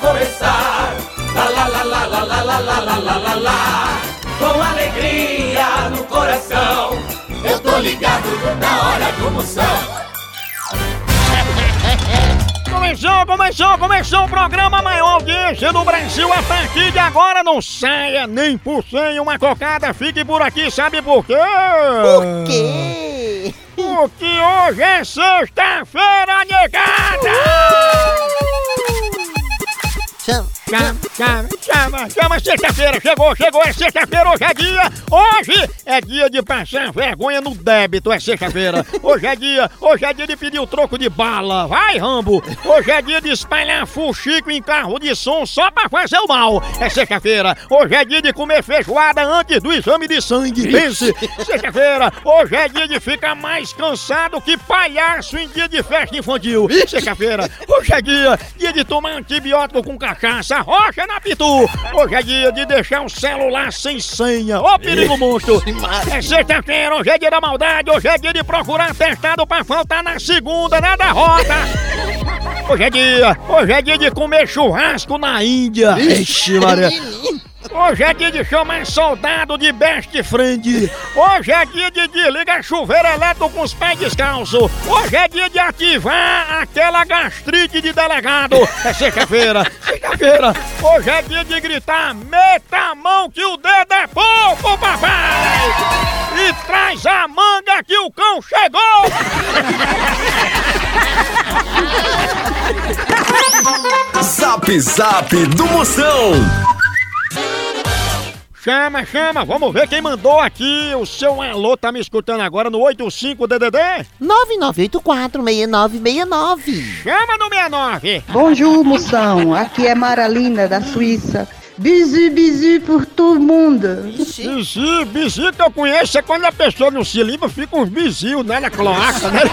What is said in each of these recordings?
começar. Lá, lá, lá, lá, lá, lá, lá, lá, lá, lá, lá, lá. Com alegria no coração. Eu tô ligado na hora do Moção. Começou, começou, começou o programa maior audiência do Brasil. A partir de agora não saia nem por cem uma cocada. Fique por aqui, sabe por quê? Por quê? Porque hoje é sexta-feira, negada! Show. Chama, chama, chama, chama, sexta-feira, chegou, chegou, é sexta-feira, hoje é dia, hoje é dia de passar vergonha no débito, é sexta-feira, hoje é dia, hoje é dia de pedir o troco de bala, vai Rambo, hoje é dia de espalhar fuxico em carro de som só pra fazer o mal, é sexta-feira, hoje é dia de comer feijoada antes do exame de sangue, pense, sexta-feira, hoje é dia de ficar mais cansado que palhaço em dia de festa infantil, sexta-feira, hoje é dia, dia de tomar antibiótico com cachaça, rocha na pitu. Hoje é dia de deixar um celular sem senha. Ô perigo monstro! É sexta-feira, hoje é dia da maldade, hoje é dia de procurar testado pra faltar na segunda, na derrota. Hoje é dia, hoje é dia de comer churrasco na Índia. Ixi, Maria. Hoje é dia de chamar soldado de best friend. Hoje é dia de desligar chuveiro elétrico com os pés descalços. Hoje é dia de ativar aquela gastrite de delegado. É sexta-feira, sexta-feira. Hoje é dia de gritar: meta a mão que o dedo é pouco, papai! E traz a manga que o cão chegou! Zap Zap do Moção. Chama, chama, vamos ver quem mandou aqui. O seu alô tá me escutando agora no 85DDD? 99846969. Chama no 69. Bonjour, moção. Aqui é Maralina, da Suíça. Bisu, bisu por todo mundo. Bizi, bizi que eu conheço é quando a pessoa não se limpa, fica uns bizios, né, na cloaca, né?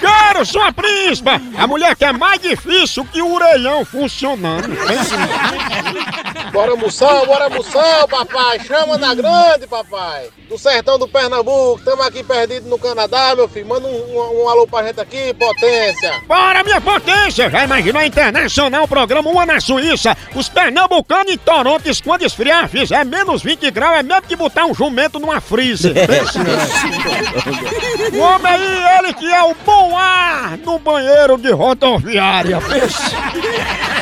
Quero sua príncipa! A mulher que é mais difícil que o orelhão funcionando. Bora moção, bora moção, papai. Chama na grande, papai. Do sertão do Pernambuco. Estamos aqui perdidos no Canadá, meu filho. Manda um, um- um alô pra gente aqui, potência. Bora, minha potência! Já imaginou internacional programa Uma na Suíça? Os pernambucanos em Toronto, quando esfriar, fizer menos 20 graus, é mesmo que botar um jumento numa freezer. o homem aí, ele que é o bom ar no banheiro de rodoviária. Pense.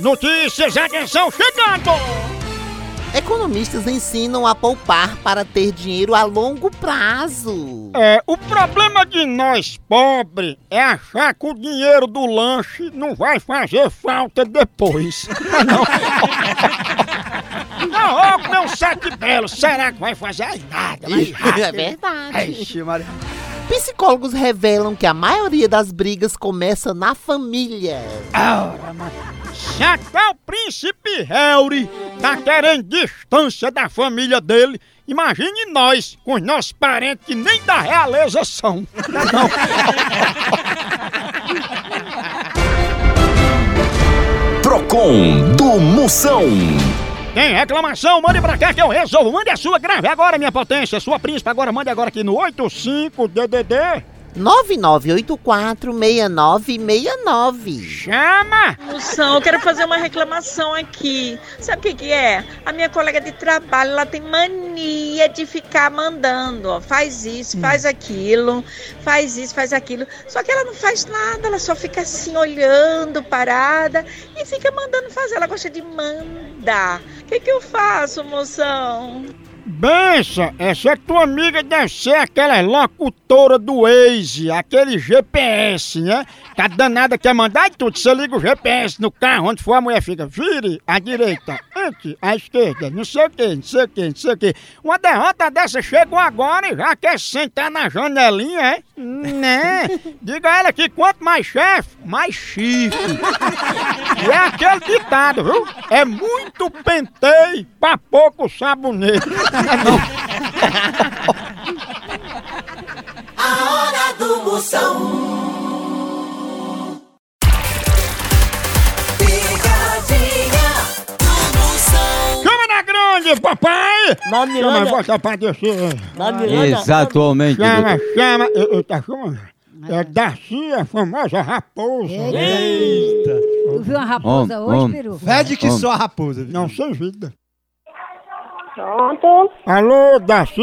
Notícias, atenção, chegando! Economistas ensinam a poupar para ter dinheiro a longo prazo. É, o problema de nós pobres é achar que o dinheiro do lanche não vai fazer falta depois. Não, ó, comer um sete belo, será que vai fazer Ai, nada? Mas É verdade. Ixi, Maria. Psicólogos revelam que a maioria das brigas começa na família. Se até o príncipe Harry tá querendo distância da família dele, imagine nós, com os nossos parentes que nem da realeza são. Não. Procon do Moção. Tem reclamação? Mande pra cá que eu resolvo. Mande a sua, grave agora, minha potência. Sua príncipe, agora mande agora aqui no 85DDD. 99846969. Chama! Moção, eu quero fazer uma reclamação aqui. Sabe o que, que é? A minha colega de trabalho, ela tem mania de ficar mandando, ó, faz isso, faz aquilo, faz isso, faz aquilo. Só que ela não faz nada, ela só fica assim olhando, parada e fica mandando fazer. Ela gosta de mandar. O que, que eu faço, moção? Bença, essa tua amiga deve ser aquela locutora do Waze, aquele GPS, né? Que a danada quer mandar e tudo. Você liga o GPS no carro, onde for a mulher fica, vire à direita, ante, à esquerda, não sei o que, não sei o que, não sei o que. Uma derrota dessa chegou agora e já quer sentar na janelinha, é? Né? Diga a ela que quanto mais chefe, mais chifre. E é aquele ditado, viu? É muito penteio pra pouco sabonete. A hora do Moção. Grande, papai! Chama, Miranda. bota pra descer. Na Miranda. Exatamente. Chama, chama, eu, eu tá chamando. É Darcy, a famosa raposa. Eita. Tu viu uma raposa Homem, hoje, homem. peru? Fede que só a raposa. viu? Não sem vida. Pronto. Alô, Darcy?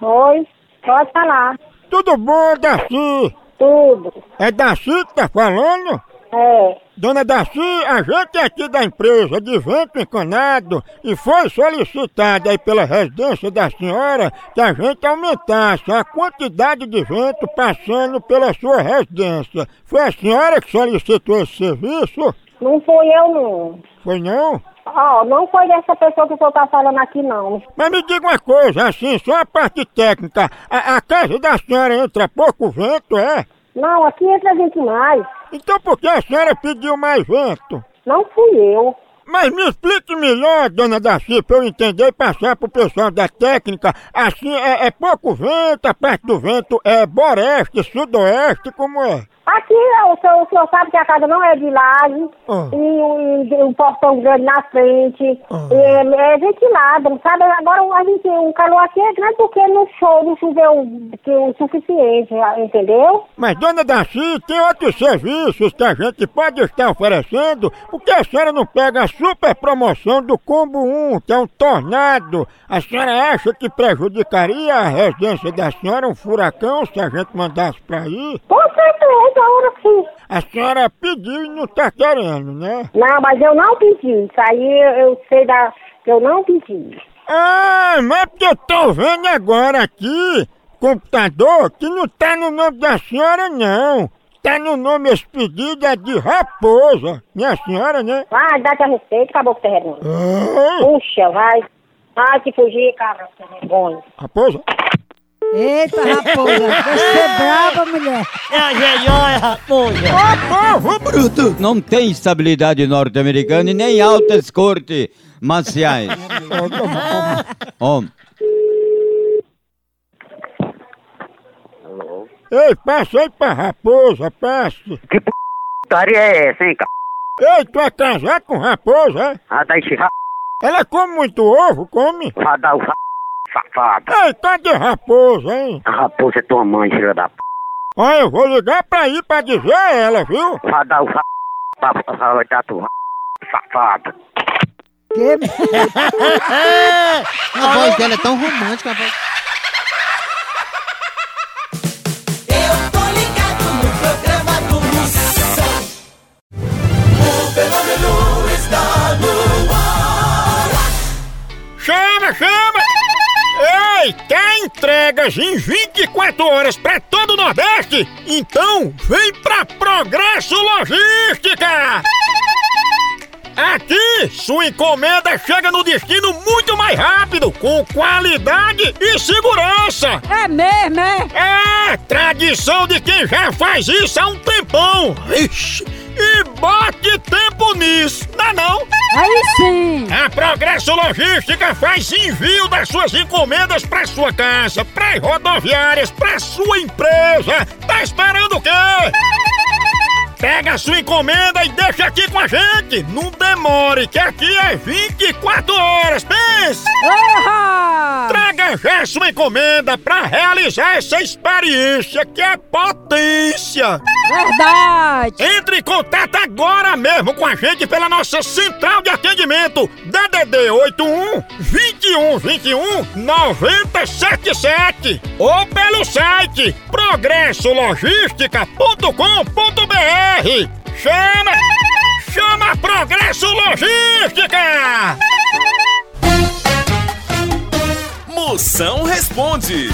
Oi. Pode falar. Tudo bom, Darcy? Tudo. É Darcy que tá falando? É. Dona Darcy, a gente é aqui da empresa de vento encanado e foi solicitado aí pela residência da senhora que a gente aumentasse a quantidade de vento passando pela sua residência. Foi a senhora que solicitou esse serviço? Não fui eu, não. Foi não? Ó, não foi dessa pessoa que o senhor tá falando aqui, não. Mas me diga uma coisa, assim, só a parte técnica. A, a casa da senhora entra pouco vento, é? Não, aqui entra gente mais. Então por que a senhora pediu mais vento? Não fui eu. Mas me explique melhor, dona Darcy, pra eu entender e passar pro pessoal da técnica. Assim, é, é pouco vento, a parte do vento é boreste, sudoeste, como é? Aqui o senhor, o senhor sabe que a casa não é de laje Ah. e, e um portão grande na frente. Ah. É, é ventilado, sabe? Agora a gente, o calor aqui é grande porque não choveu, não choveu que o suficiente, entendeu? Mas, dona Darcy, tem outros serviços que a gente pode estar oferecendo, porque a senhora não pega a super promoção do Combo 1, que é um tornado. A senhora acha que prejudicaria a residência da senhora um furacão se a gente mandasse pra aí? Com certeza, agora sim. A senhora pediu e não tá querendo, né? Não, mas eu não pedi. Isso aí eu, eu sei da. que eu não pedi. Ah, mas porque eu tô vendo agora aqui, computador, que não tá no nome da senhora, não. Tá no nome esse pedido é de raposa. Minha senhora, né? Vai, dá-te a respeito, acabou com o terreno. Ah, Puxa, vai. Vai te fugir, vergonha. raposa? Eita, raposa. Você é brava, mulher. É a melhor raposa. Ô, povo bruto! Não tem estabilidade norte-americana e nem altas cortes marciais. Homem. Ei, passa aí pra raposa, passe. Putaria é essa, hein, Ei, tu é casado com raposa, é? Ah, dá esse Ela come muito ovo, come? radar, o safado. Ei, tá de raposa, hein? A raposa é tua mãe, filha da p. Olha, eu vou ligar pra ir pra dizer a ela, viu? Radar, o vai dar tua safado. Que... A voz dela é tão romântica. a voz- Eu tô ligado no programa do Moção. O fenômeno está no ar. Chama, chama! Quer entregas em 24 horas pra todo o Nordeste? Então vem pra Progresso Logística! Aqui, sua encomenda chega no destino muito mais rápido, com qualidade e segurança. É mesmo, é? É, tradição de quem já faz isso há um tempão. Ixi, e bote tempo nisso, não é não? Aí sim. A Progresso Logística faz envio das suas encomendas para sua casa, para rodoviárias, para sua empresa. Tá esperando o quê? Pega a sua encomenda e deixa aqui com a gente. Não demore, que aqui é 24 horas. Pense! Ahá! Traga já sua encomenda para realizar essa experiência que é potência. Verdade. Entre em contato agora mesmo com a gente pela nossa central de atendimento DDD 81 21 21 977 ou pelo site progressologística.com.br. Chama! Chama Progresso Logística! Moção responde.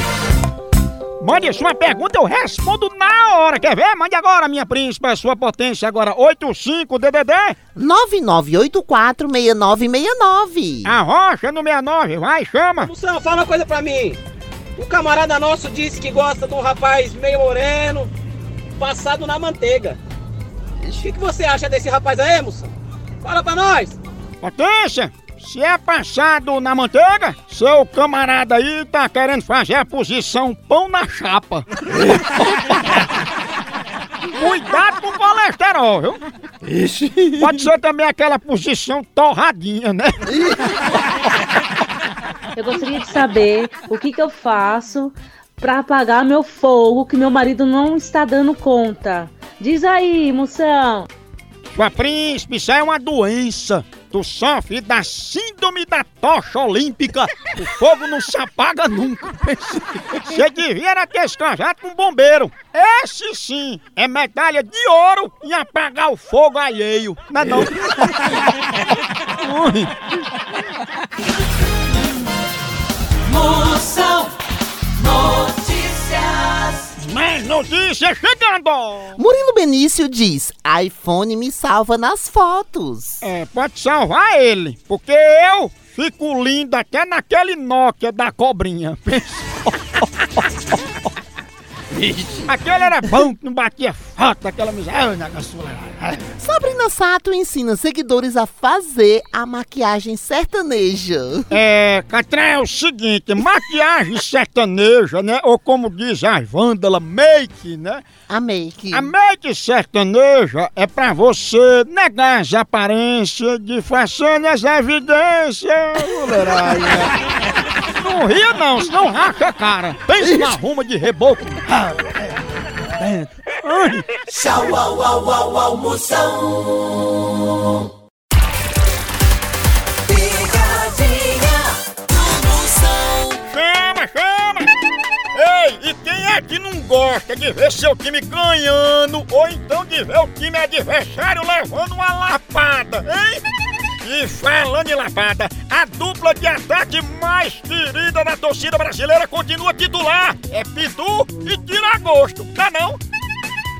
Mande sua pergunta, eu respondo na hora. Quer ver? Mande agora, minha príncipa, sua potência agora 85 DDD 99846969. A rocha no 69, vai, chama. Moção, fala uma coisa pra mim. Um camarada nosso disse que gosta de um rapaz meio moreno, passado na manteiga. O que, que você acha desse rapaz aí, moção? Fala pra nós! Potência, se é passado na manteiga, seu camarada aí tá querendo fazer a posição pão na chapa. Cuidado com o colesterol, viu? Pode ser também aquela posição torradinha, né? Eu gostaria de saber o que, que eu faço pra apagar meu fogo que meu marido não está dando conta. Diz aí, moção. Sua príncipe, isso é uma doença. Tu sofre da síndrome da tocha olímpica. O fogo não se apaga nunca. Você devia era ter se casado com um bombeiro. Esse sim é medalha de ouro em apagar o fogo alheio. Não é não? Moção Notícias. Mais notícias chegando! Murilo Benício diz: iPhone me salva nas fotos. É, pode salvar ele, porque eu fico lindo até naquele Nokia da cobrinha. Aquele era bom que não batia foto, aquela miséria. negócio lá. Sabrina Sato ensina seguidores a fazer a maquiagem sertaneja. É, Catré, é o seguinte, maquiagem sertaneja, né? Ou como diz a vândala, make, né? A make. A make sertaneja é pra você negar as aparências, disfarçando as evidências, mulherada. Não ria não, senão racha a cara. Pensa na ruma de reboco. Tchau, au, au, au, au, Moção. Picadinha do Moção. Chama, chama! Ei, e quem é que não gosta de ver seu time ganhando ou então de ver o time adversário levando uma lapada, hein? E falando em lapada, a dupla de ataque mais querida da torcida brasileira continua titular. É Pitu e Tiragosto, tá não?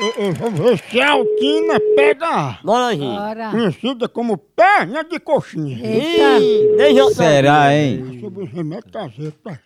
Ô, ô, Vamos ver se a Altina pega. Bora aí. Bora. Conhecida como perna de coxinha. Eita. Será, hein? Sobre os remédios caseiros, tá?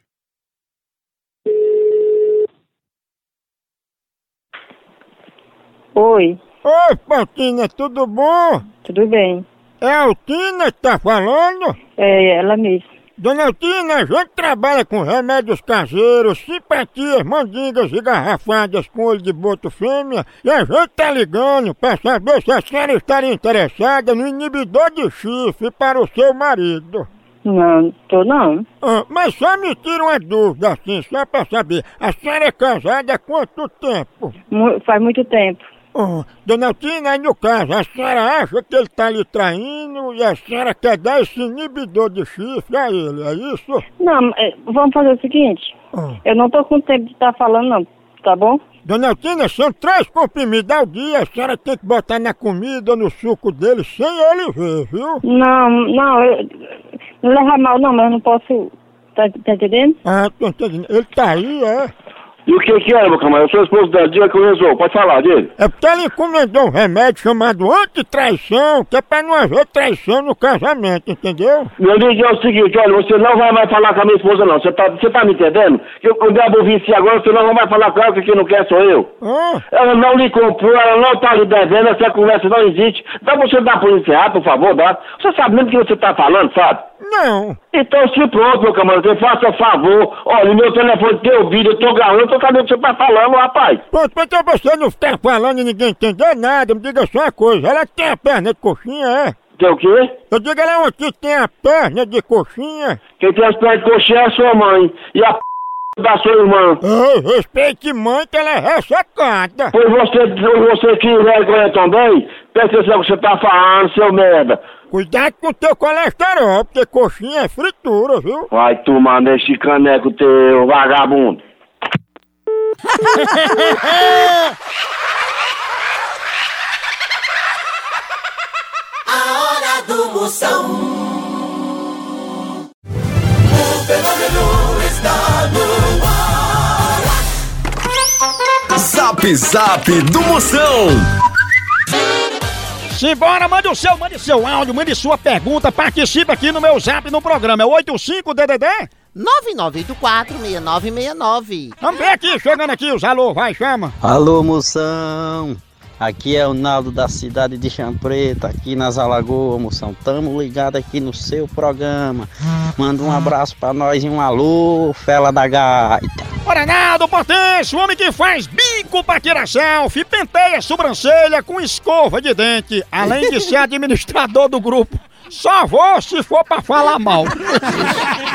Oi, Oi, Pautina, tudo bom? tudo bem? É a Altina que tá falando? É ela mesma. Dona Altina, a gente trabalha com remédios caseiros, simpatias, mandingas e garrafadas com olho de boto fêmea e a gente tá ligando pra saber se a senhora estaria interessada no inibidor de chifre para o seu marido. Não, tô não. Ah, mas só me tira uma dúvida assim, só pra saber. A senhora é casada há quanto tempo? Mu- faz muito tempo. Oh, dona Altina, aí no caso, a senhora acha que ele tá lhe traindo e a senhora quer dar esse inibidor de chifre a ele, é isso? Não, é, vamos fazer o seguinte. Ah. Eu não tô com tempo de estar falando, não. Tá bom? Dona Altina, são três comprimidos ao dia, a senhora tem que botar na comida, no suco dele, sem ele ver, viu? Não, não, eu, não leva mal não, mas eu não posso. Tá, tá entendendo? Ah, tô entendendo. Ele tá aí, é? E o que que é, meu camarada? Eu sou esposo da dia que eu resolvo. Pode falar dele. É porque ele encomendou um remédio chamado antitraição, que é pra não haver traição no casamento, entendeu? Meu amigo, é o seguinte, olha, você não vai mais falar com a minha esposa, não. Você tá, você tá me entendendo? Que dei a bovice agora, você não vai falar com ela, que quem não quer sou eu. Ah, Ela não lhe comprou, ela não tá lhe devendo, essa conversa não existe. Dá pra você dar por encerrar, por favor, dá. Você sabe mesmo o que você tá falando, sabe? não. Então se pronto, meu camarada, faça favor. Olha, meu telefone tem ouvido, eu tô gravando, tô sabendo o que você tá falando, rapaz. Pronto, pra você não ficar falando e ninguém entender nada, me diga só uma coisa, ela tem a perna de coxinha, é? Tem o quê? Eu digo, ela é uma que tem a perna de coxinha. Quem tem as pernas de coxinha é a sua mãe. E a p... da sua irmã. Ei, respeite mãe que ela é ressecada. Pois você, você que vergonha também, presta atenção no que você tá falando, seu merda. Cuidado com o teu colesterol, porque coxinha é fritura, viu? Vai tomar nesse caneco teu, vagabundo. A hora do Moção. O fenômeno está no ar. Zap Zap do Moção. Simbora, mande o seu, mande seu áudio, mande sua pergunta, participe aqui no meu zap no programa. É 85DDD? 9984-6969. Vamos ver aqui, chegando aqui os alô, vai, chama. Alô, moção. Aqui é o Naldo da cidade de Champreta, aqui nas Alagoas, moção. Tamo ligado aqui no seu programa. Manda um abraço pra nós e um alô, fela da gaita. Ora, Naldo Potência, o homem que faz bico pra tirar selfie, penteia a sobrancelha com escova de dente, além de ser administrador do grupo. Só vou se for pra falar mal.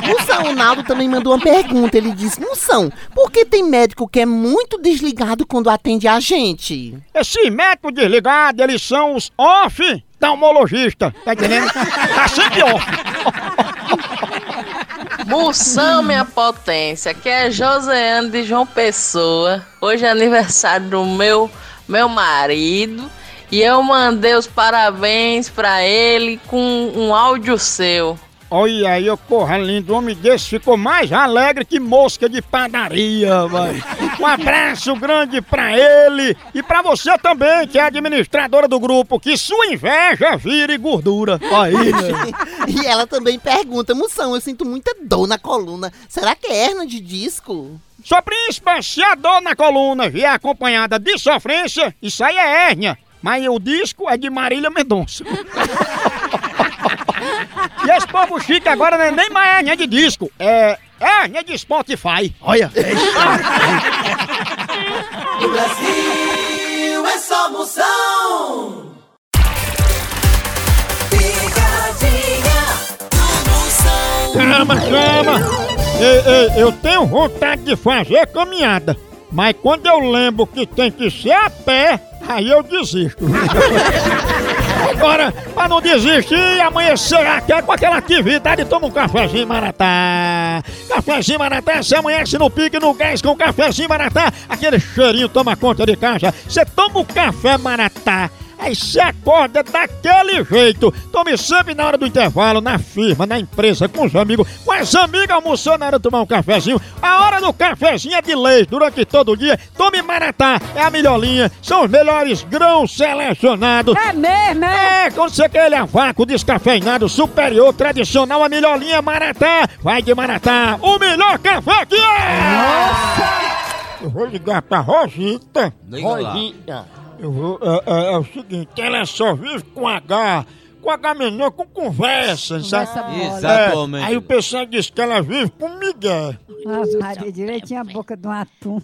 Moção, o Naldo também mandou uma pergunta. Ele disse: Moção, por que tem médico que é muito desligado quando atende a gente? Esse médico desligado, eles são os off oftalmologista, tá entendendo? Tá sempre off. Moção, minha potência, que é Joseane de João Pessoa. Hoje é aniversário do meu, meu marido. E eu mandei os parabéns pra ele com um áudio seu. Olha aí, ô porra lindo, um homem desse ficou mais alegre que mosca de padaria, vai. Um abraço grande pra ele e pra você também, que é administradora do grupo, que sua inveja vire gordura. Aí, né? E ela também pergunta: Moção, eu sinto muita dor na coluna. Será que é hernia de disco? Sua príncipa, se a dor na coluna vier acompanhada de sofrência, isso aí é hérnia. Mas o disco é de Marília Mendonça. e esse povo chique agora não é nem mais hérnia de disco, é hérnia de Spotify. Olha. No Brasil é só Moção. Chama, chama! Ei, ei, eu tenho vontade de fazer caminhada, mas quando eu lembro que tem que ser a pé, aí eu desisto. Agora, pra não desistir, amanhecer aqui com aquela atividade, toma um cafezinho maratá. Cafezinho maratá, você amanhece no pique, no gás com cafezinho maratá, aquele cheirinho toma conta de casa. Você toma o café maratá. Aí você acorda daquele jeito. Tome sempre na hora do intervalo, na firma, na empresa, com os amigos, com as amigas almoçando na hora de tomar um cafezinho. A hora do cafezinho é de lei durante todo o dia. Tome Maratá, é a melhor linha, são os melhores grãos selecionados. É mesmo, é? É, quando você quer ele a vácuo, descafeinado, superior, tradicional, a melhor linha Maratá. Vai de Maratá, o melhor café que é! Nossa! Eu vou ligar pra Rosita. Liga lá. Eu vou, é, é- é o seguinte, ela só vive com H, com a menor com conversa, sabe? Conversa mole. Exatamente. É, aí o pessoal diz que ela vive com Miguel. Nossa, Maria, direitinho a boca de um atum.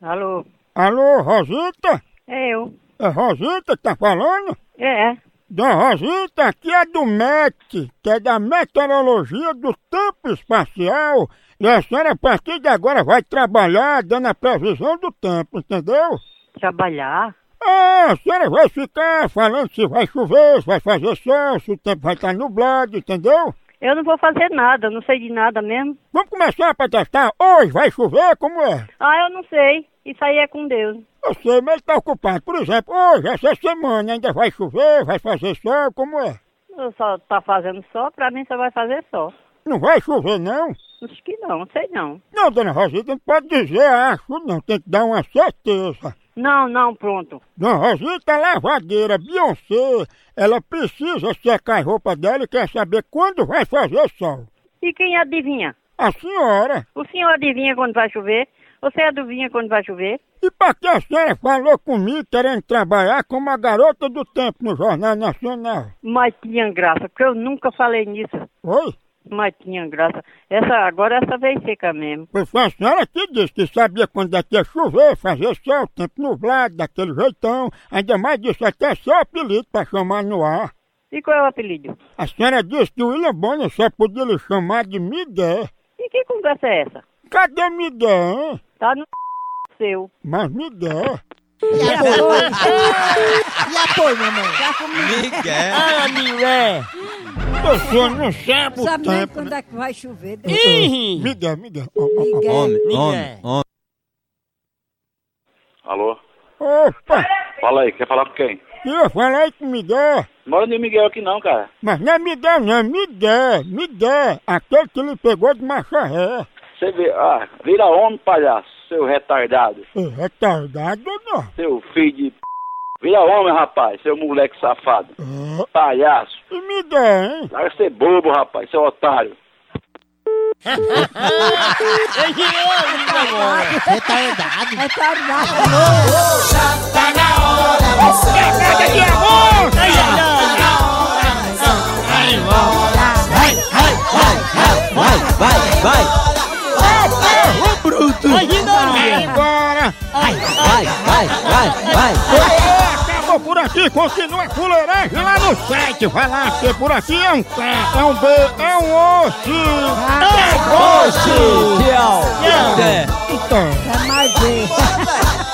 Alô? Alô, Rosita? É eu. É Rosita que tá falando? É. Dona Rosita, aqui é do MET, que é da Meteorologia do Tempo Espacial. E a senhora, a partir de agora, vai trabalhar dando a previsão do tempo, entendeu? Trabalhar? É, a senhora vai ficar falando se vai chover, se vai fazer sol, se o tempo vai estar nublado, entendeu? Eu não vou fazer nada, não sei de nada mesmo. Vamos começar para testar? Hoje vai chover, como é? Ah, eu não sei. Isso aí é com Deus. Eu sei, mas ele tá ocupado. Por exemplo, hoje, essa semana, ainda vai chover, vai fazer sol, como é? Eu só tá fazendo só, pra mim só vai fazer só. Não vai chover, não? Acho que não, sei não. Não, dona Rosita, não pode dizer acho, não. Tem que dar uma certeza. Não, não, pronto. Dona Rosita, a lavadeira Beyoncé, ela precisa secar a roupa dela e quer saber quando vai fazer sol. E quem adivinha? A senhora. O senhor adivinha quando vai chover? Você adivinha quando vai chover? E pra que a senhora falou comigo querendo trabalhar como a garota do tempo no Jornal Nacional? Mas tinha graça, porque eu nunca falei nisso. Oi? Mas tinha graça. Essa, agora essa veio seca mesmo. Foi foi a senhora que disse que sabia quando é ia chover, fazer sol, tempo nublado, daquele jeitão. Ainda mais disse até seu apelido pra chamar no ar. E qual é o apelido? A senhora disse que o William Bonner só podia lhe chamar de Miguel. E que conversa é essa? Cadê Miguel, hein? Tá no seu. Mas Miguel. E apoio? e apoio, mamãe? Miguel. Ah, Miguel. O senhor não sabe o Sabe nem tempo. quando é que vai chover. Ih, Miguel, Miguel. Ó, ó, ó. Miguel. Homem, homem, homem. Alô? Opa, Fala aí, quer falar com quem? eu falei com Miguel. Mora nem Miguel aqui não, cara. Mas não é Miguel, não, é Miguel. Miguel, aquele que lhe pegou de macharré. Você vê, ah, vira homem, palhaço, seu retardado. Retardado não. Seu filho de p... Vira homem, rapaz, seu moleque safado. Palhaço. E Miguel, hein? Larga ser bobo, rapaz, seu otário. Retardado. Retardado. Já tá na hora, moção. Pegada de amor! Vai, vai, vai. Vai embora! Vai, vai, vai, vai. Acabou por aqui, continua a fuleiragem lá no site. Vai lá, porque por aqui é um K, é um B, é um osso. Oxi, tchau. Então. É mais.